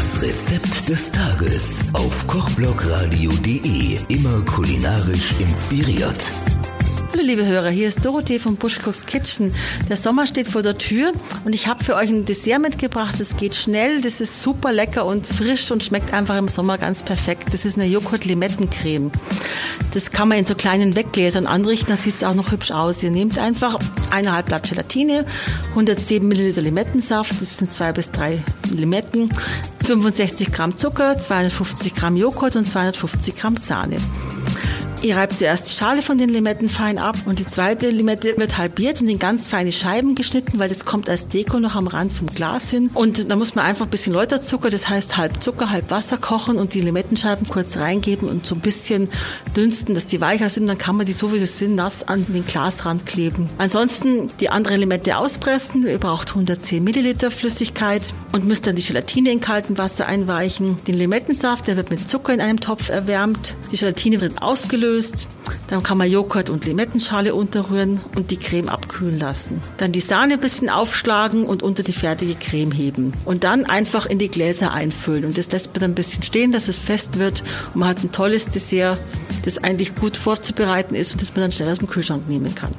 Das Rezept des Tages auf kochblogradio.de. Immer kulinarisch inspiriert. Hallo liebe Hörer, hier ist Dorothee von Bushcooks Kitchen. Der Sommer steht vor der Tür und ich habe für euch ein Dessert mitgebracht. Das geht schnell, das ist super lecker und frisch und schmeckt einfach im Sommer ganz perfekt. Das ist eine Joghurt-Limettencreme. Das kann man in so kleinen Weggläsern anrichten, dann sieht es auch noch hübsch aus. Ihr nehmt einfach eineinhalb Blatt Gelatine, 110 Milliliter Limettensaft, das sind zwei bis drei Limetten, 65 Gramm Zucker, 250 Gramm Joghurt und 250 Gramm Sahne. Ihr reibt zuerst die Schale von den Limetten fein ab und die zweite Limette wird halbiert und in ganz feine Scheiben geschnitten, weil das kommt als Deko noch am Rand vom Glas hin. Und da muss man einfach ein bisschen Läuterzucker, das heißt halb Zucker, halb Wasser kochen und die Limettenscheiben kurz reingeben und so ein bisschen dünsten, dass die weicher sind. Dann kann man die so wie sie sind nass an den Glasrand kleben. Ansonsten die andere Limette auspressen. Ihr braucht 110 Milliliter Flüssigkeit und müsst dann die Gelatine in kaltem Wasser einweichen. Den Limettensaft, der wird mit Zucker in einem Topf erwärmt. Die Gelatine wird ausgelöst aufgelöst. Dann kann man Joghurt und Limettenschale unterrühren und die Creme abkühlen lassen. Dann die Sahne ein bisschen aufschlagen und unter die fertige Creme heben. Und dann einfach in die Gläser einfüllen. Und das lässt man dann ein bisschen stehen, dass es fest wird. Und man hat ein tolles Dessert, das eigentlich gut vorzubereiten ist und das man dann schnell aus dem Kühlschrank nehmen kann.